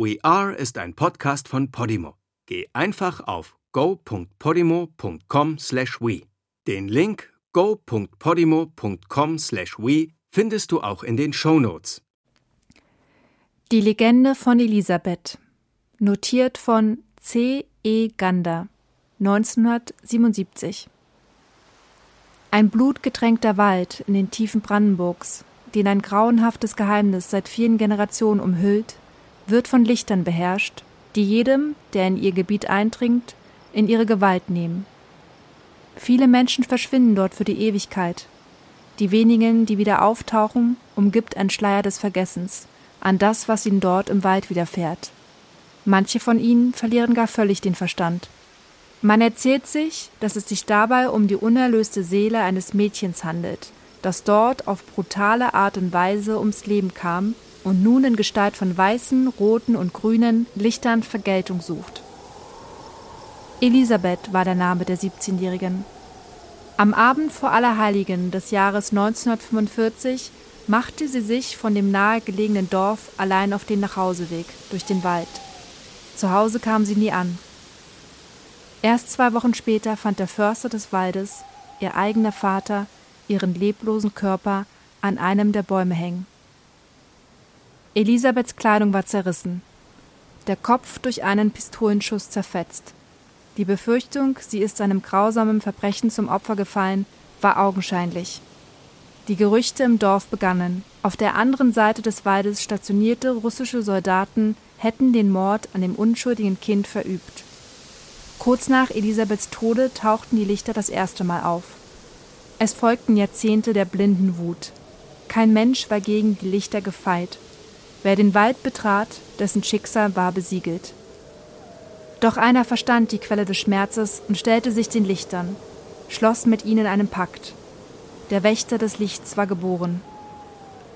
We Are ist ein Podcast von Podimo. Geh einfach auf go.podimo.com/we. Den Link go.podimo.com/we findest du auch in den Show Notes. Die Legende von Elisabeth. Notiert von C. E. Gander, 1977. Ein blutgetränkter Wald in den Tiefen Brandenburgs, den ein grauenhaftes Geheimnis seit vielen Generationen umhüllt, wird von Lichtern beherrscht, die jedem, der in ihr Gebiet eindringt, in ihre Gewalt nehmen. Viele Menschen verschwinden dort für die Ewigkeit. Die wenigen, die wieder auftauchen, umgibt ein Schleier des Vergessens an das, was ihnen dort im Wald widerfährt. Manche von ihnen verlieren gar völlig den Verstand. Man erzählt sich, dass es sich dabei um die unerlöste Seele eines Mädchens handelt, das dort auf brutale Art und Weise ums Leben kam und nun in Gestalt von weißen, roten und grünen Lichtern Vergeltung sucht. Elisabeth war der Name der 17-Jährigen. Am Abend vor Allerheiligen des Jahres 1945 machte sie sich von dem nahegelegenen Dorf allein auf den Nachhauseweg durch den Wald. Zu Hause kam sie nie an. Erst zwei Wochen später fand der Förster des Waldes, ihr eigener Vater, ihren leblosen Körper an einem der Bäume hängen. Elisabeths Kleidung war zerrissen, der Kopf durch einen Pistolenschuss zerfetzt. Die Befürchtung, sie ist einem grausamen Verbrechen zum Opfer gefallen, war augenscheinlich. Die Gerüchte im Dorf begannen. Auf der anderen Seite des Waldes stationierte russische Soldaten hätten den Mord an dem unschuldigen Kind verübt. Kurz nach Elisabeths Tode tauchten die Lichter das erste Mal auf. Es folgten Jahrzehnte der blinden Wut. Kein Mensch war gegen die Lichter gefeit. Wer den Wald betrat, dessen Schicksal war besiegelt. Doch einer verstand die Quelle des Schmerzes und stellte sich den Lichtern, schloss mit ihnen einen Pakt. Der Wächter des Lichts war geboren.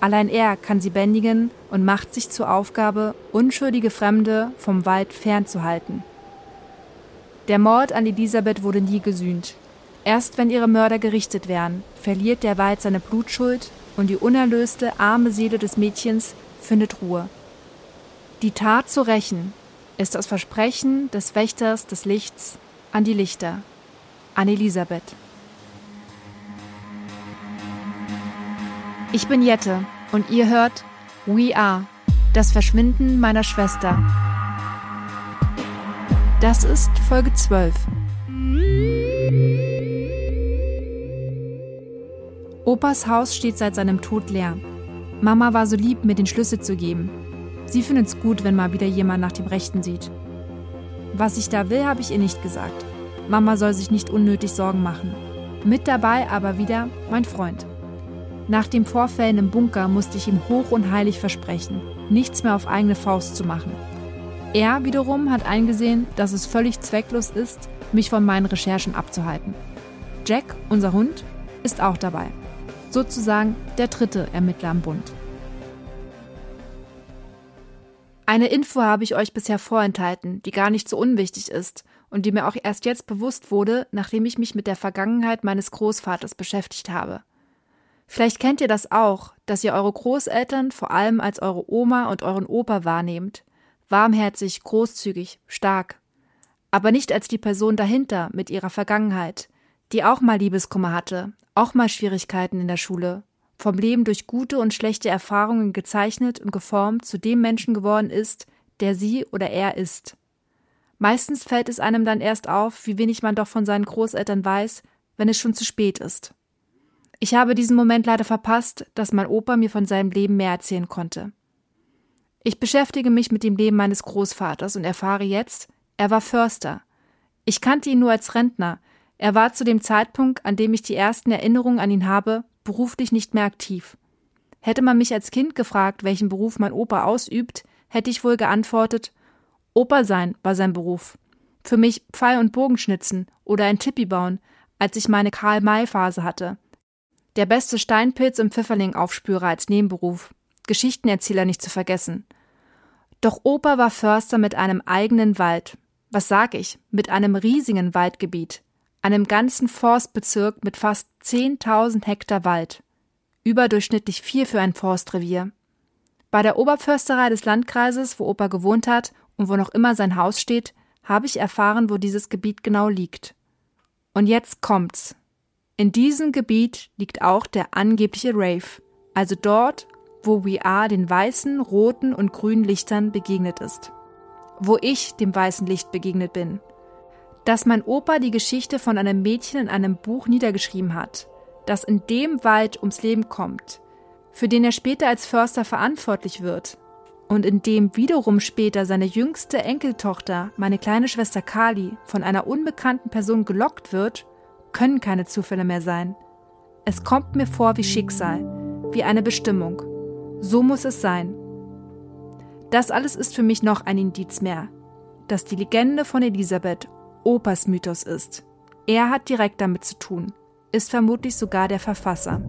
Allein er kann sie bändigen und macht sich zur Aufgabe, unschuldige Fremde vom Wald fernzuhalten. Der Mord an Elisabeth wurde nie gesühnt. Erst wenn ihre Mörder gerichtet werden, verliert der Wald seine Blutschuld und die unerlöste, arme Seele des Mädchens findet Ruhe. Die Tat zu rächen ist das Versprechen des Wächters des Lichts an die Lichter, an Elisabeth. Ich bin Jette und ihr hört We Are, das Verschwinden meiner Schwester. Das ist Folge 12. Opas Haus steht seit seinem Tod leer. Mama war so lieb, mir den Schlüssel zu geben. Sie findet's gut, wenn mal wieder jemand nach dem Rechten sieht. Was ich da will, habe ich ihr nicht gesagt. Mama soll sich nicht unnötig Sorgen machen. Mit dabei aber wieder mein Freund. Nach den Vorfällen im Bunker musste ich ihm hoch und heilig versprechen, nichts mehr auf eigene Faust zu machen. Er wiederum hat eingesehen, dass es völlig zwecklos ist, mich von meinen Recherchen abzuhalten. Jack, unser Hund, ist auch dabei. Sozusagen der dritte Ermittler am Bund. Eine Info habe ich euch bisher vorenthalten, die gar nicht so unwichtig ist und die mir auch erst jetzt bewusst wurde, nachdem ich mich mit der Vergangenheit meines Großvaters beschäftigt habe. Vielleicht kennt ihr das auch, dass ihr eure Großeltern vor allem als eure Oma und euren Opa wahrnehmt, warmherzig, großzügig, stark. Aber nicht als die Person dahinter mit ihrer Vergangenheit, die auch mal Liebeskummer hatte, auch mal Schwierigkeiten in der Schule, vom Leben durch gute und schlechte Erfahrungen gezeichnet und geformt zu dem Menschen geworden ist, der sie oder er ist. Meistens fällt es einem dann erst auf, wie wenig man doch von seinen Großeltern weiß, wenn es schon zu spät ist. Ich habe diesen Moment leider verpasst, dass mein Opa mir von seinem Leben mehr erzählen konnte. Ich beschäftige mich mit dem Leben meines Großvaters und erfahre jetzt, er war Förster. Ich kannte ihn nur als Rentner. Er war zu dem Zeitpunkt, an dem ich die ersten Erinnerungen an ihn habe, beruflich nicht mehr aktiv. Hätte man mich als Kind gefragt, welchen Beruf mein Opa ausübt, hätte ich wohl geantwortet, Opa sein war sein Beruf. Für mich Pfeil- und Bogenschnitzen oder ein Tippi bauen, als ich meine Karl-May-Phase hatte. Der beste Steinpilz im Pfifferling-Aufspürer als Nebenberuf. Geschichtenerzähler nicht zu vergessen. Doch Opa war Förster mit einem eigenen Wald. Was sag ich? Mit einem riesigen Waldgebiet. Einem ganzen Forstbezirk mit fast 10.000 Hektar Wald. Überdurchschnittlich viel für ein Forstrevier. Bei der Oberförsterei des Landkreises, wo Opa gewohnt hat und wo noch immer sein Haus steht, habe ich erfahren, wo dieses Gebiet genau liegt. Und jetzt kommt's. In diesem Gebiet liegt auch der angebliche Rave, also dort, wo We Are den weißen, roten und grünen Lichtern begegnet ist. Wo ich dem weißen Licht begegnet bin. Dass mein Opa die Geschichte von einem Mädchen in einem Buch niedergeschrieben hat, das in dem Wald ums Leben kommt, für den er später als Förster verantwortlich wird und in dem wiederum später seine jüngste Enkeltochter, meine kleine Schwester Kali, von einer unbekannten Person gelockt wird, können keine Zufälle mehr sein. Es kommt mir vor wie Schicksal, wie eine Bestimmung. So muss es sein. Das alles ist für mich noch ein Indiz mehr, dass die Legende von Elisabeth Opas Mythos ist. Er hat direkt damit zu tun, ist vermutlich sogar der Verfasser.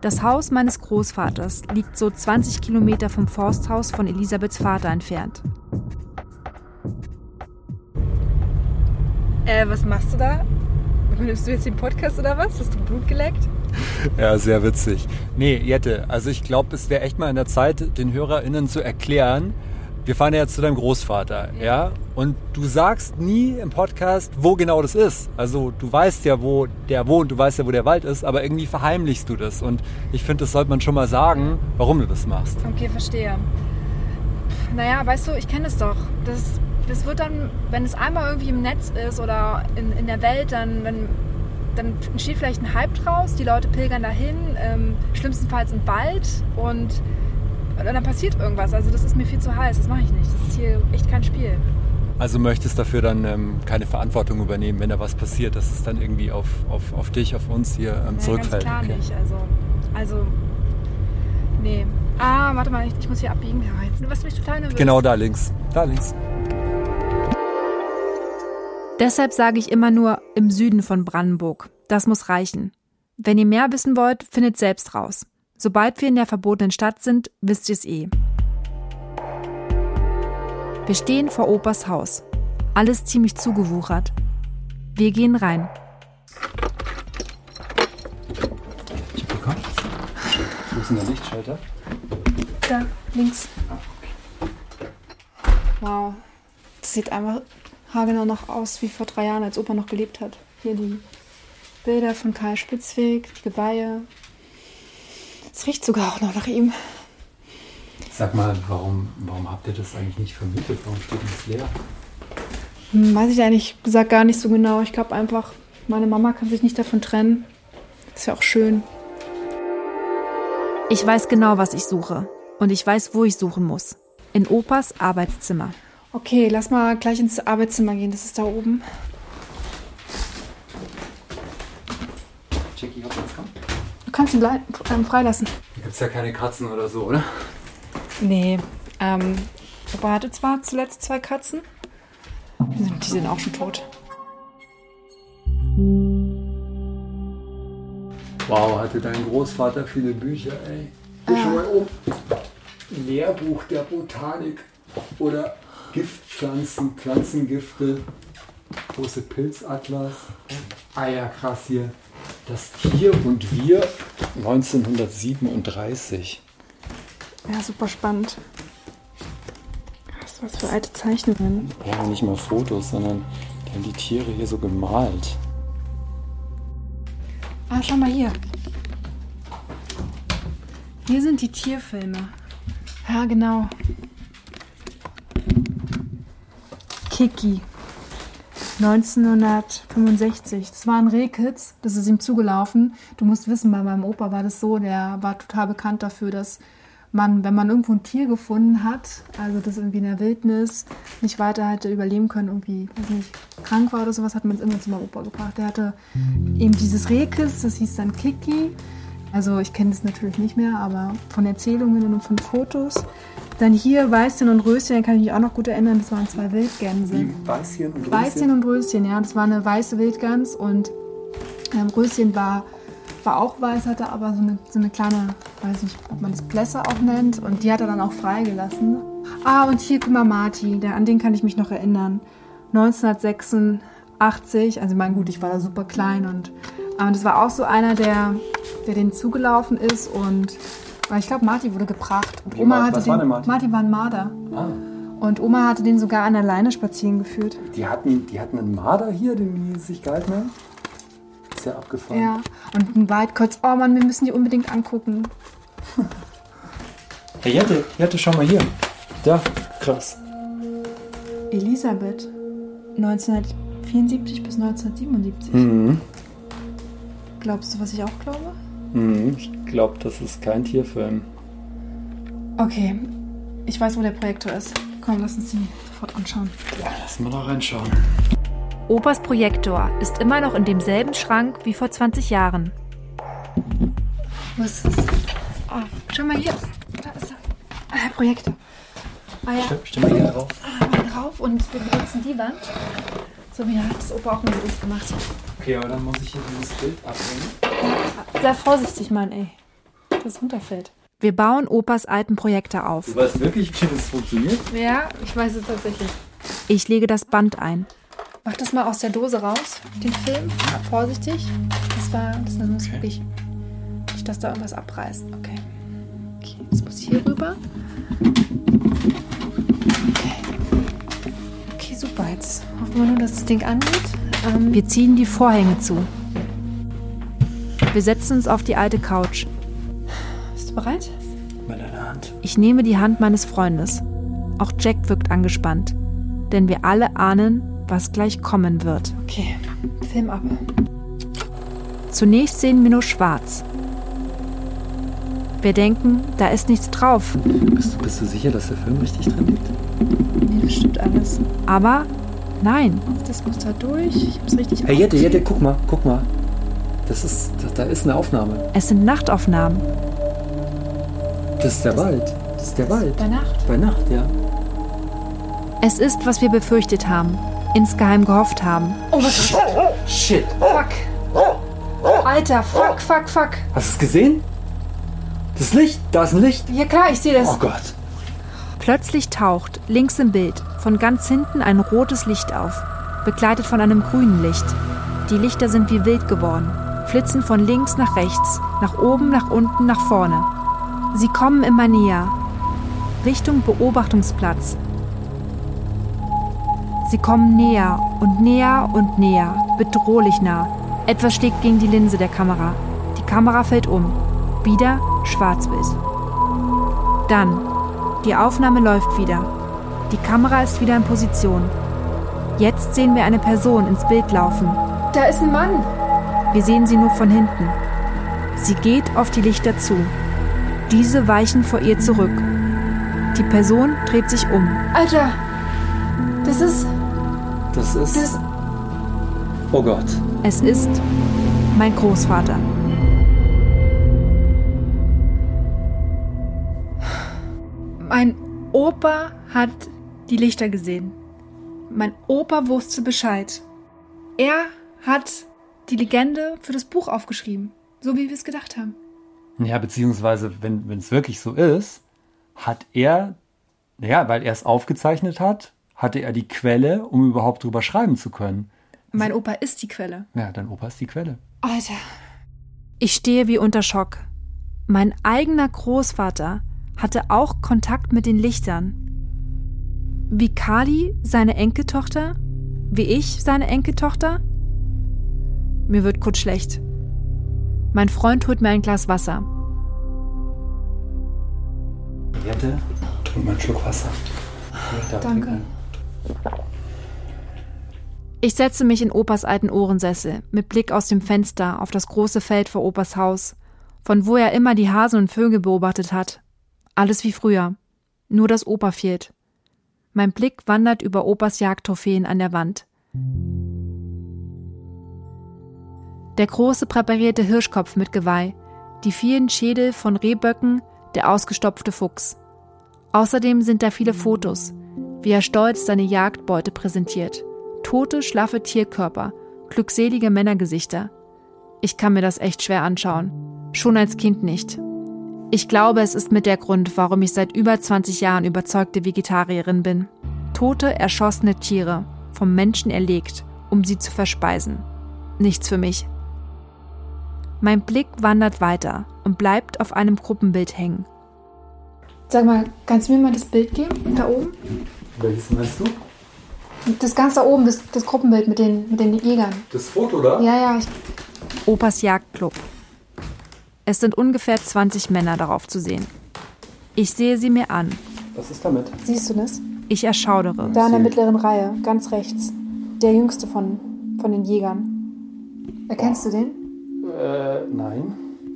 Das Haus meines Großvaters liegt so 20 Kilometer vom Forsthaus von Elisabeths Vater entfernt. Äh, was machst du da? Nimmst du jetzt den Podcast oder was? Hast du Blut geleckt? Ja, sehr witzig. Nee, Jette, also ich glaube, es wäre echt mal in der Zeit, den HörerInnen zu erklären, wir fahren ja jetzt zu deinem Großvater, ja. ja. Und du sagst nie im Podcast, wo genau das ist. Also du weißt ja, wo der wohnt, du weißt ja, wo der Wald ist, aber irgendwie verheimlichst du das. Und ich finde, das sollte man schon mal sagen, warum du das machst. Okay, verstehe. Naja, weißt du, ich kenne es doch. Das, das wird dann, wenn es einmal irgendwie im Netz ist oder in, in der Welt, dann, wenn, dann entsteht vielleicht ein Hype draus, die Leute pilgern dahin, ähm, schlimmstenfalls im Wald und und dann passiert irgendwas. Also das ist mir viel zu heiß, das mache ich nicht. Das ist hier echt kein Spiel. Also möchtest dafür dann ähm, keine Verantwortung übernehmen, wenn da was passiert, dass es dann irgendwie auf, auf, auf dich, auf uns hier ähm, zurückfällt? Ja, ganz klar okay. nicht. Also, also, nee. Ah, warte mal, ich, ich muss hier abbiegen. Ja, jetzt, was mich total nervös. Genau da links. Da links. Deshalb sage ich immer nur im Süden von Brandenburg. Das muss reichen. Wenn ihr mehr wissen wollt, findet selbst raus. Sobald wir in der verbotenen Stadt sind, wisst ihr es eh. Wir stehen vor Opas Haus. Alles ziemlich zugewuchert. Wir gehen rein. Ich hab bekommen. Wo ist denn der Lichtschalter? Da, links. Wow. Das sieht einfach haargenau noch aus wie vor drei Jahren, als Opa noch gelebt hat. Hier die Bilder von Karl Spitzweg, die Geweihe, es riecht sogar auch noch nach ihm. Sag mal, warum, warum habt ihr das eigentlich nicht vermietet? Warum steht das leer? Hm, weiß ich eigentlich gesagt gar nicht so genau. Ich glaube einfach, meine Mama kann sich nicht davon trennen. Ist ja auch schön. Ich weiß genau, was ich suche. Und ich weiß, wo ich suchen muss. In Opas Arbeitszimmer. Okay, lass mal gleich ins Arbeitszimmer gehen. Das ist da oben. Jackie, hopp, jetzt komm kannst ihn ähm, freilassen. Hier gibt es ja keine Katzen oder so, oder? Nee. Ähm, Papa hatte zwar zuletzt zwei Katzen. Die sind auch schon tot. Wow, hatte dein Großvater viele Bücher, ey. Hier schon mal um. Lehrbuch der Botanik oder Giftpflanzen, Pflanzengifte, große Pilzatlas. Ah ja, krass hier. Das Tier und wir 1937. Ja, super spannend. Was, was für alte Zeichnungen. Ja, nicht mal Fotos, sondern die haben die Tiere hier so gemalt. Ah, schau mal hier. Hier sind die Tierfilme. Ja, genau. Kiki. 1965. Das war ein Rehkitz, das ist ihm zugelaufen. Du musst wissen, bei meinem Opa war das so, der war total bekannt dafür, dass man, wenn man irgendwo ein Tier gefunden hat, also das irgendwie in der Wildnis nicht weiter hätte überleben können, irgendwie, weiß nicht, krank war oder sowas, hat man es immer zu meinem Opa gebracht. Der hatte eben dieses Rehkitz, das hieß dann Kiki. Also ich kenne das natürlich nicht mehr, aber von Erzählungen und von Fotos. Dann hier Weißchen und Röschen, kann ich mich auch noch gut erinnern, das waren zwei Wildgänse. Wie Weißchen und Röschen? Weißchen und Röschen, ja. Das war eine weiße Wildgans und ähm, Röschen war, war auch weiß, hatte aber so eine, so eine kleine, weiß nicht, ob man das Blässe auch nennt. Und die hat er dann auch freigelassen. Ah, und hier, guck mal, Marti, der, an den kann ich mich noch erinnern. 1986, also ich meine, gut, ich war da super klein und Aber das war auch so einer, der, der den zugelaufen ist und weil ich glaube, Marty wurde gebracht. Und Wie, Oma was hatte war den, denn Marty? Marty war ein Marder. Ah, Und Oma hatte den sogar an der Leine spazieren geführt. die hatten, die hatten einen Marder hier, den die sich gehalten haben. Ist ja abgefahren. Ja. Und ein Weit kurz, oh Mann, wir müssen die unbedingt angucken. Hey Jette, Jette, schau mal hier. Da, krass. Elisabeth. 1974 bis 1977. Mhm. Glaubst du, was ich auch glaube? Mhm. Ich glaube, das ist kein Tierfilm. Okay. Ich weiß, wo der Projektor ist. Komm, lass uns den sofort anschauen. Ja, lass mal da reinschauen. Opas Projektor ist immer noch in demselben Schrank wie vor 20 Jahren. Was ist das? Oh, schau mal hier. Da ist er. Ah, der Projektor. Ah ja, Stimme hier drauf. ah, mal drauf und wir benutzen die Wand. So wie hat das Opa auch mit uns gemacht. Okay, aber dann muss ich hier dieses Bild abbringen. Sei vorsichtig, Mann, ey. Das runterfällt. Wir bauen Opas alten Projektor auf. Du weißt wirklich, wie das funktioniert? Ja, ich weiß es tatsächlich. Ich lege das Band ein. Mach das mal aus der Dose raus, den Film. Ja, vorsichtig. Das war, das muss wirklich nicht, dass da irgendwas abreißt. Okay. Okay, das muss hier rüber. Okay. Okay, super. Jetzt hoffen wir nur, dass das Ding angeht. Ähm, Wir ziehen die Vorhänge zu. Wir setzen uns auf die alte Couch. bist du bereit? Mit deiner Hand. Ich nehme die Hand meines Freundes. Auch Jack wirkt angespannt, denn wir alle ahnen, was gleich kommen wird. Okay, Film ab. Zunächst sehen wir nur schwarz. Wir denken, da ist nichts drauf, Bist, du- bist du sicher, dass der Film richtig drin liegt? Nee, das stimmt alles. aber nein, Das muss da durch. Ich hab's richtig Hey Jette, Jette, guck mal, guck mal. Das ist, da, da ist eine Aufnahme. es sind Nachtaufnahmen. Das ist der Wald. Das ist der Wald. Bei Nacht. Bei Nacht, ja. Es ist, was wir befürchtet haben, insgeheim gehofft haben. Oh, was? Shit. Fuck. Alter, fuck, fuck, fuck. Hast du es gesehen? Das Licht, da ist ein Licht. Ja klar, ich sehe das. Oh Gott. Plötzlich taucht links im Bild von ganz hinten ein rotes Licht auf, begleitet von einem grünen Licht. Die Lichter sind wie wild geworden, flitzen von links nach rechts, nach oben, nach unten, nach vorne. Sie kommen immer näher, Richtung Beobachtungsplatz. Sie kommen näher und näher und näher, bedrohlich nah. Etwas schlägt gegen die Linse der Kamera. Die Kamera fällt um. Wieder Schwarzbild. Dann die Aufnahme läuft wieder. Die Kamera ist wieder in Position. Jetzt sehen wir eine Person ins Bild laufen. Da ist ein Mann. Wir sehen sie nur von hinten. Sie geht auf die Lichter zu. Diese weichen vor ihr zurück. Die Person dreht sich um. Alter. Das ist. Das ist. Das. Oh Gott. Es ist mein Großvater. Mein Opa hat die Lichter gesehen. Mein Opa wusste Bescheid. Er hat die Legende für das Buch aufgeschrieben. So wie wir es gedacht haben. Ja, beziehungsweise, wenn es wirklich so ist, hat er, ja, weil er es aufgezeichnet hat, hatte er die Quelle, um überhaupt drüber schreiben zu können. Mein Opa ist die Quelle. Ja, dein Opa ist die Quelle. Alter. Ich stehe wie unter Schock. Mein eigener Großvater hatte auch Kontakt mit den Lichtern. Wie Kali seine Enkeltochter? Wie ich seine Enkeltochter? Mir wird kurz schlecht. Mein Freund holt mir ein Glas Wasser. Jette, trink mal einen Schluck Wasser. Da, Danke. trink mal. Ich setze mich in Opas alten Ohrensessel, mit Blick aus dem Fenster auf das große Feld vor Opas Haus, von wo er immer die Hasen und Vögel beobachtet hat. Alles wie früher. Nur das Opa fehlt. Mein Blick wandert über Opas Jagdtrophäen an der Wand. Der große präparierte Hirschkopf mit Geweih, die vielen Schädel von Rehböcken, der ausgestopfte Fuchs. Außerdem sind da viele Fotos, wie er stolz seine Jagdbeute präsentiert. Tote, schlaffe Tierkörper, glückselige Männergesichter. Ich kann mir das echt schwer anschauen. Schon als Kind nicht. Ich glaube, es ist mit der Grund, warum ich seit über 20 Jahren überzeugte Vegetarierin bin. Tote, erschossene Tiere, vom Menschen erlegt, um sie zu verspeisen. Nichts für mich. Mein Blick wandert weiter und bleibt auf einem Gruppenbild hängen. Sag mal, kannst du mir mal das Bild geben, da oben? Welches meinst du? Das ganz da oben, das, das Gruppenbild mit den, mit den Jägern. Das Foto da? Ja, ja. Ich, Opas Jagdclub. Es sind ungefähr 20 Männer darauf zu sehen. Ich sehe sie mir an. Was ist damit? siehst du das? Ich erschaudere. Da in der mittleren Reihe, ganz rechts. Der jüngste von, von den Jägern. Erkennst du den? Äh, nein.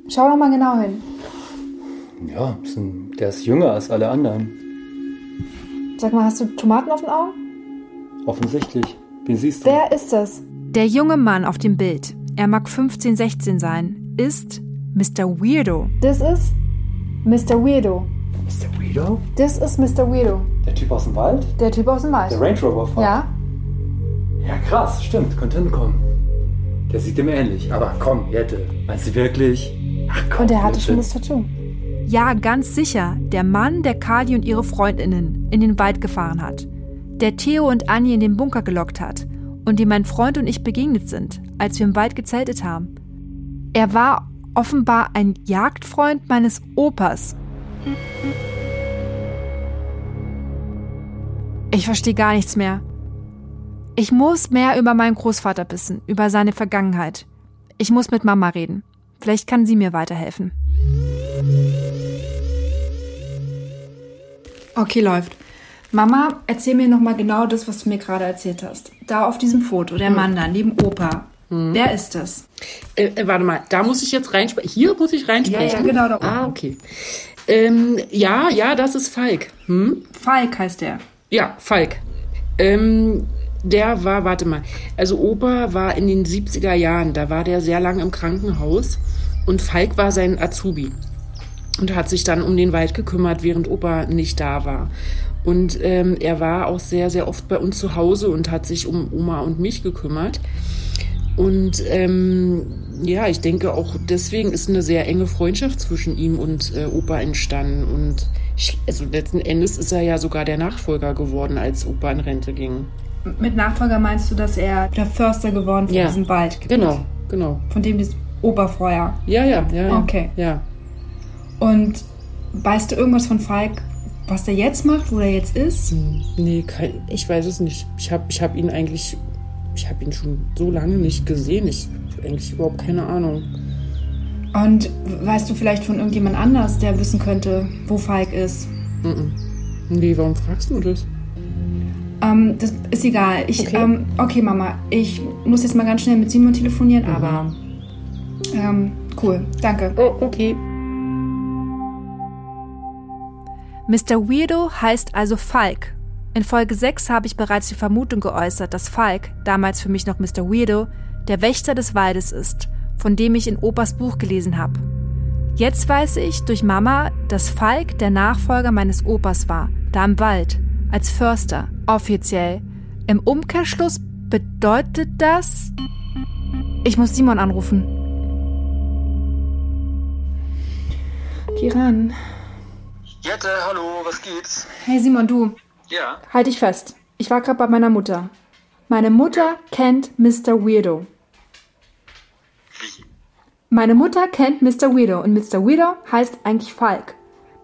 Schau doch mal genau hin. Ja, ist ein, der ist jünger als alle anderen. Sag mal, hast du Tomaten auf den Augen? Offensichtlich. Wen siehst du? Wer ist das? Der junge Mann auf dem Bild, er mag 15, 16 sein, ist Mr. Weirdo. Das ist Mr. Weirdo. Mr. Weirdo? Das ist Mr. Weirdo. Der Typ aus dem Wald? Der Typ aus dem Wald. Der Range Rover fahrt? Ja? Ja, krass, stimmt, könnte hinkommen. Der sieht ihm ähnlich. Aber komm, Jette, meinst du wirklich? Ach komm, Und er hatte schon das Tattoo. Ja, ganz sicher, der Mann, der Kali und ihre Freundinnen in den Wald gefahren hat. Der Theo und Annie in den Bunker gelockt hat und dem mein Freund und ich begegnet sind, als wir im Wald gezeltet haben. Er war offenbar ein Jagdfreund meines Opas. Ich verstehe gar nichts mehr. Ich muss mehr über meinen Großvater wissen, über seine Vergangenheit. Ich muss mit Mama reden. Vielleicht kann sie mir weiterhelfen. Okay, läuft. Mama, erzähl mir nochmal genau das, was du mir gerade erzählt hast. Da auf diesem Foto, der Mann da, neben Opa. Wer ist das? Äh, äh, warte mal, da muss ich jetzt reinsprechen. Hier muss ich reinsprechen? Ja, ja, genau da oben. Ah, okay. Ähm, ja, ja, das ist Falk. Hm? Falk heißt der. Ja, Falk. Ähm, der war, warte mal, also Opa war in den 70er Jahren, da war der sehr lange im Krankenhaus und Falk war sein Azubi und hat sich dann um den Wald gekümmert, während Opa nicht da war. Und ähm, er war auch sehr, sehr oft bei uns zu Hause und hat sich um Oma und mich gekümmert. Und ähm, ja, ich denke auch deswegen ist eine sehr enge Freundschaft zwischen ihm und äh, Opa entstanden. Und ich, also letzten Endes ist er ja sogar der Nachfolger geworden, als Opa in Rente ging. Mit Nachfolger meinst du, dass er der Förster geworden von Ja. diesem Wald Genau, genau. Von dem das vorher. Ja, ja, ja. ja. Okay. Ja. Und weißt du irgendwas von Falk, was der jetzt macht, wo der jetzt ist? Hm, Nee, kein, ich weiß es nicht. Ich habe ich hab ihn eigentlich, ich habe ihn schon so lange nicht gesehen. Ich habe eigentlich überhaupt keine Ahnung. Und weißt du vielleicht von irgendjemand anders, der wissen könnte, wo Falk ist? Mhm. Nee, warum fragst du das? Ähm, das ist egal. Ich, Okay. ähm, okay, Mama, ich muss jetzt mal ganz schnell mit Simon telefonieren, Mhm. aber ähm, cool, danke. Oh, okay. Mr. Weirdo heißt also Falk. In Folge 6 habe ich bereits die Vermutung geäußert, dass Falk, damals für mich noch Mr. Weirdo, der Wächter des Waldes ist, von dem ich in Opas Buch gelesen habe. Jetzt weiß ich durch Mama, dass Falk der Nachfolger meines Opas war, da im Wald, als Förster, offiziell. Im Umkehrschluss bedeutet das... Ich muss Simon anrufen. Geh ran. Jette, hallo, was gibt's? Hey Simon, du, Ja, halt dich fest. Ich war gerade bei meiner Mutter. Meine Mutter kennt Mr. Weirdo. wie? Meine Mutter kennt Mr. Weirdo und Mr. Weirdo heißt eigentlich Falk.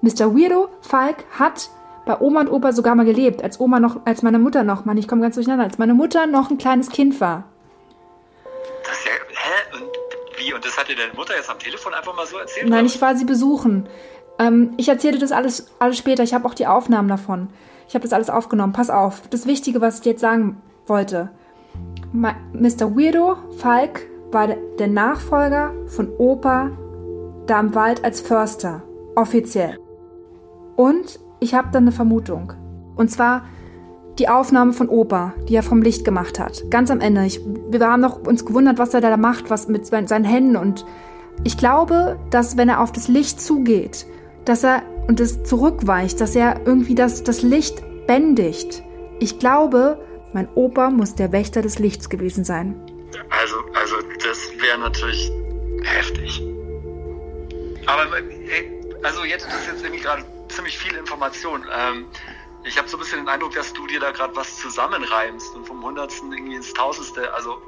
Mr. Weirdo, Falk, hat bei Oma und Opa sogar mal gelebt, als Oma noch, als meine Mutter noch, Mann, ich komme ganz durcheinander, als meine Mutter noch ein kleines Kind war. Das ist ja, hä? Und wie? Und das hat dir deine Mutter jetzt am Telefon einfach mal so erzählt? Nein, ich war sie besuchen. Ähm, ich erzähle das alles, alles später. Ich habe auch die Aufnahmen davon. Ich habe das alles aufgenommen. Pass auf. Das Wichtige, was ich dir jetzt sagen wollte. Ma Mr. Weirdo, Falk, war de- der Nachfolger von Opa da im Wald als Förster. Offiziell. Und ich habe dann eine Vermutung. Und zwar die Aufnahme von Opa, die er vom Licht gemacht hat. Ganz am Ende. Ich, wir haben noch uns gewundert, was er da macht, was mit seinen Händen und ich glaube, dass wenn er auf das Licht zugeht, dass er und es zurückweicht, dass er irgendwie das, das Licht bändigt. Ich glaube, mein Opa muss der Wächter des Lichts gewesen sein. Also, also, das wäre natürlich heftig. Aber, ey, also, das ist jetzt irgendwie gerade ziemlich viel Information. Ähm, ich habe so ein bisschen den Eindruck, dass du dir da gerade was zusammenreimst und vom Hundertsten irgendwie ins Tausendste. Also,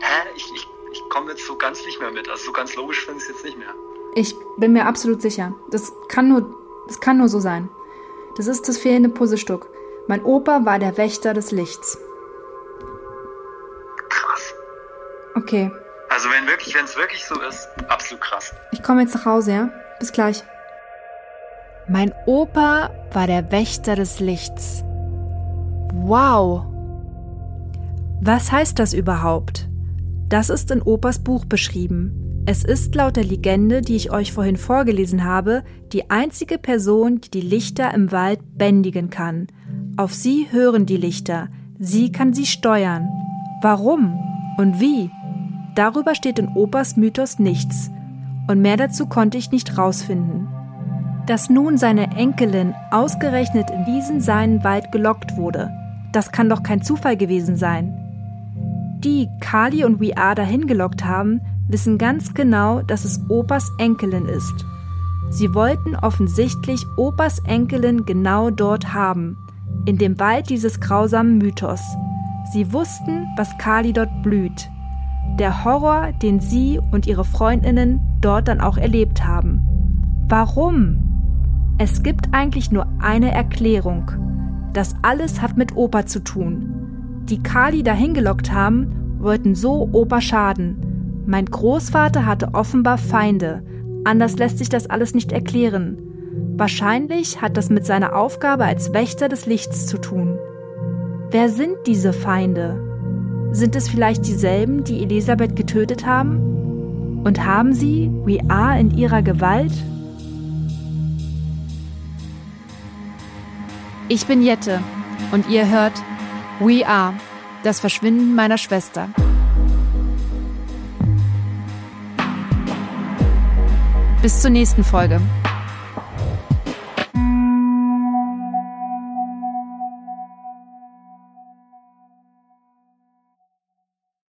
hä? Ich, ich, ich komme jetzt so ganz nicht mehr mit. Also so ganz logisch finde ich es jetzt nicht mehr. Ich bin mir absolut sicher. Das kann nur, das kann nur so sein. Das ist das fehlende Puzzlestück. Mein Opa war der Wächter des Lichts. Krass. Okay. Also wenn wirklich, wenn es wirklich so ist, absolut krass. Ich komme jetzt nach Hause, ja? Bis gleich. Mein Opa war der Wächter des Lichts. Wow. Was heißt das überhaupt? Das ist in Opas Buch beschrieben. Es ist laut der Legende, die ich euch vorhin vorgelesen habe, die einzige Person, die die Lichter im Wald bändigen kann. Auf sie hören die Lichter, sie kann sie steuern. Warum und wie? Darüber steht in Opas Mythos nichts. Und mehr dazu konnte ich nicht rausfinden. Dass nun seine Enkelin ausgerechnet in diesen seinen Wald gelockt wurde, das kann doch kein Zufall gewesen sein die Kali und We Are dahin gelockt haben, wissen ganz genau, dass es Opas Enkelin ist. Sie wollten offensichtlich Opas Enkelin genau dort haben, in dem Wald dieses grausamen Mythos. Sie wussten, was Kali dort blüht. Der Horror, den sie und ihre Freundinnen dort dann auch erlebt haben. Warum? Es gibt eigentlich nur eine Erklärung. Das alles hat mit Opa zu tun die Kali dahin gelockt haben, wollten so Opa schaden. Mein Großvater hatte offenbar Feinde. Anders lässt sich das alles nicht erklären. Wahrscheinlich hat das mit seiner Aufgabe als Wächter des Lichts zu tun. Wer sind diese Feinde? Sind es vielleicht dieselben, die Elisabeth getötet haben? Und haben sie We Are in ihrer Gewalt? Ich bin Jette und ihr hört We Are, das Verschwinden meiner Schwester. Bis zur nächsten Folge.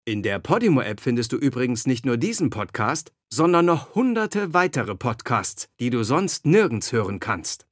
In der Podimo-App findest du übrigens nicht nur diesen Podcast, sondern noch hunderte weitere Podcasts, die du sonst nirgends hören kannst.